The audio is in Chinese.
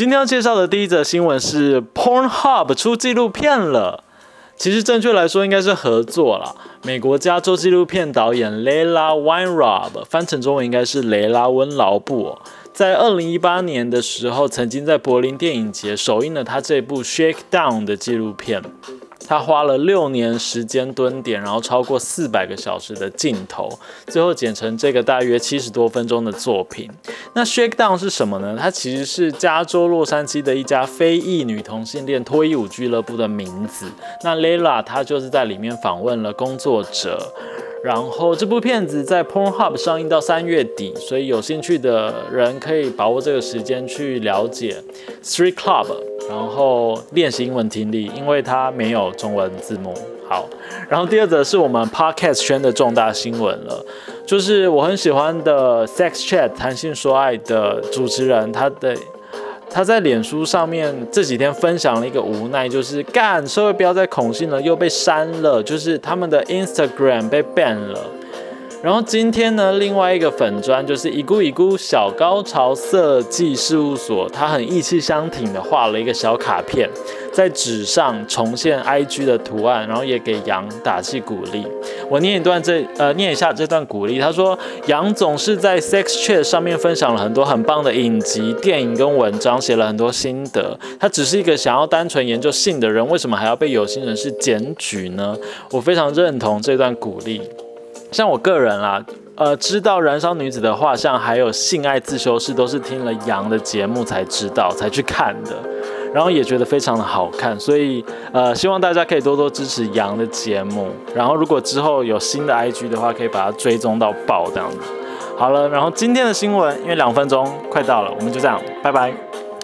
今天要介绍的第一则新闻是 Pornhub 出纪录片了。其实正确来说应该是合作了。美国加州纪录片导演 Layla Weinrob，翻成中文应该是雷拉温劳布，在二零一八年的时候，曾经在柏林电影节首映了他这部 Shake Down 的纪录片。他花了六年时间蹲点，然后超过四百个小时的镜头，最后剪成这个大约七十多分钟的作品。那 Shakedown 是什么呢？它其实是加州洛杉矶的一家非裔女同性恋脱衣舞俱乐部的名字。那 Layla 她就是在里面访问了工作者。然后这部片子在 Pornhub 上映到三月底，所以有兴趣的人可以把握这个时间去了解 Street Club，然后练习英文听力，因为它没有中文字幕。好，然后第二则是我们 Podcast 圈的重大新闻了，就是我很喜欢的 Sex Chat 谈性说爱的主持人，他的。他在脸书上面这几天分享了一个无奈，就是干社会不要再恐信了，又被删了，就是他们的 Instagram 被 ban 了。然后今天呢，另外一个粉砖就是一姑一姑小高潮设计事务所，他很意气相挺的画了一个小卡片，在纸上重现 IG 的图案，然后也给杨打气鼓励。我念一段这呃念一下这段鼓励，他说杨总是在 Sex Chat 上面分享了很多很棒的影集、电影跟文章，写了很多心得。他只是一个想要单纯研究性的人，为什么还要被有心人士检举呢？我非常认同这段鼓励。像我个人啦，呃，知道《燃烧女子的画像》还有《性爱自修室》，都是听了杨的节目才知道才去看的，然后也觉得非常的好看，所以呃，希望大家可以多多支持杨的节目。然后如果之后有新的 IG 的话，可以把它追踪到爆这样子。好了，然后今天的新闻，因为两分钟快到了，我们就这样，拜拜。